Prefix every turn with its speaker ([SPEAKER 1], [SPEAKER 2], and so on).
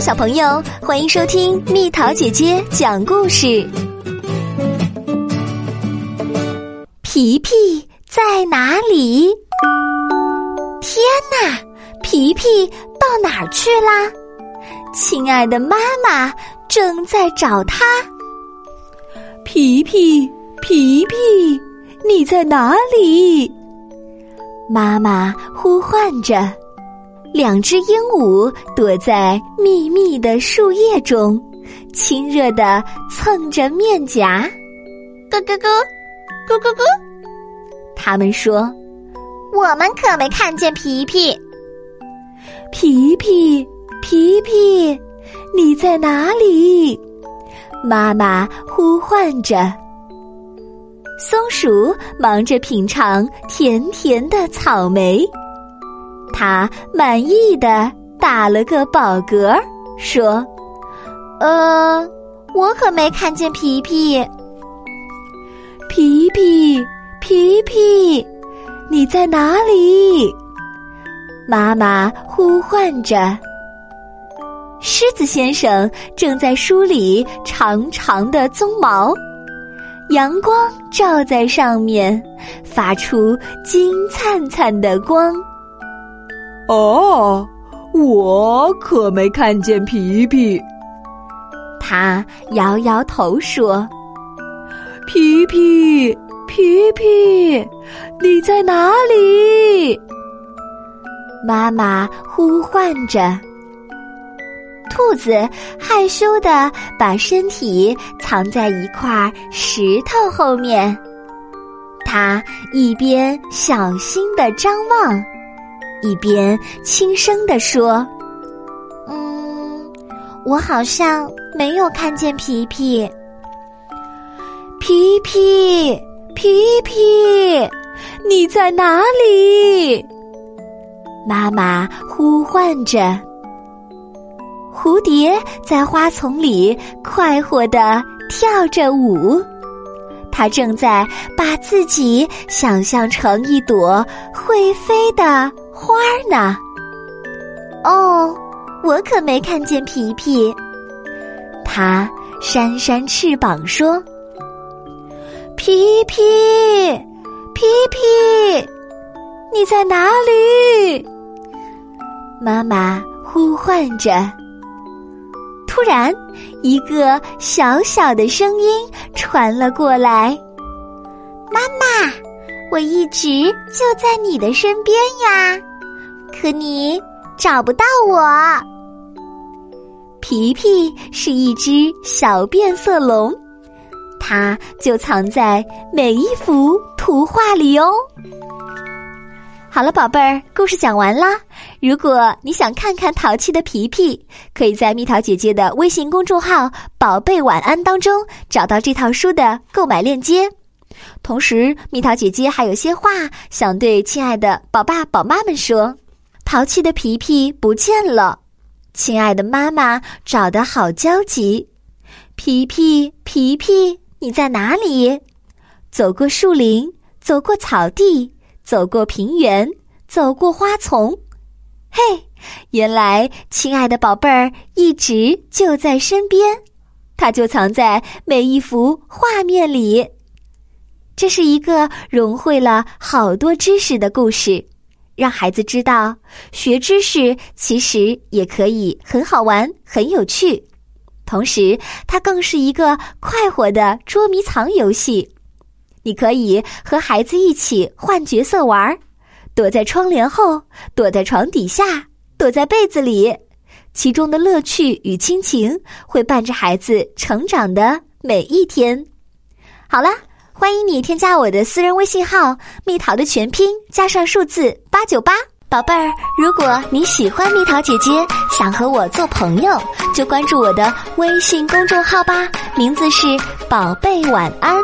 [SPEAKER 1] 小朋友，欢迎收听蜜桃姐姐讲故事。皮皮在哪里？天哪，皮皮到哪儿去啦？亲爱的妈妈正在找他。
[SPEAKER 2] 皮皮，皮皮，你在哪里？
[SPEAKER 1] 妈妈呼唤着。两只鹦鹉躲在密密的树叶中，亲热的蹭着面颊，
[SPEAKER 3] 咯咯咯，咯咯咯。
[SPEAKER 1] 他们说：“
[SPEAKER 3] 我们可没看见皮皮，
[SPEAKER 2] 皮皮，皮皮，你在哪里？”
[SPEAKER 1] 妈妈呼唤着。松鼠忙着品尝甜甜的草莓。他满意的打了个饱嗝，说：“
[SPEAKER 3] 呃，我可没看见皮皮。
[SPEAKER 2] 皮皮，皮皮，你在哪里？”
[SPEAKER 1] 妈妈呼唤着。狮子先生正在梳理长长的鬃毛，阳光照在上面，发出金灿灿的光。
[SPEAKER 2] 哦，我可没看见皮皮。
[SPEAKER 1] 他摇摇头说：“
[SPEAKER 2] 皮皮，皮皮，你在哪里？”
[SPEAKER 1] 妈妈呼唤着。兔子害羞的把身体藏在一块石头后面，它一边小心的张望。一边轻声地说：“
[SPEAKER 3] 嗯，我好像没有看见皮皮。
[SPEAKER 2] 皮皮，皮皮，你在哪里？”
[SPEAKER 1] 妈妈呼唤着。蝴蝶在花丛里快活的跳着舞，它正在把自己想象成一朵会飞的。花儿呢？
[SPEAKER 3] 哦，我可没看见皮皮。
[SPEAKER 1] 它扇扇翅膀说：“
[SPEAKER 2] 皮皮，皮皮，你在哪里？”
[SPEAKER 1] 妈妈呼唤着。突然，一个小小的声音传了过来：“
[SPEAKER 3] 妈妈。”我一直就在你的身边呀，可你找不到我。
[SPEAKER 1] 皮皮是一只小变色龙，它就藏在每一幅图画里哦。好了，宝贝儿，故事讲完啦。如果你想看看淘气的皮皮，可以在蜜桃姐姐的微信公众号“宝贝晚安”当中找到这套书的购买链接。同时，蜜桃姐姐还有些话想对亲爱的宝爸宝妈们说：淘气的皮皮不见了，亲爱的妈妈找得好焦急。皮皮，皮皮，你在哪里？走过树林，走过草地，走过平原，走过花丛。嘿，原来亲爱的宝贝儿一直就在身边，它就藏在每一幅画面里。这是一个融汇了好多知识的故事，让孩子知道学知识其实也可以很好玩、很有趣。同时，它更是一个快活的捉迷藏游戏。你可以和孩子一起换角色玩，躲在窗帘后，躲在床底下，躲在被子里，其中的乐趣与亲情会伴着孩子成长的每一天。好了。欢迎你添加我的私人微信号“蜜桃”的全拼加上数字八九八，宝贝儿。如果你喜欢蜜桃姐姐，想和我做朋友，就关注我的微信公众号吧，名字是“宝贝晚安”。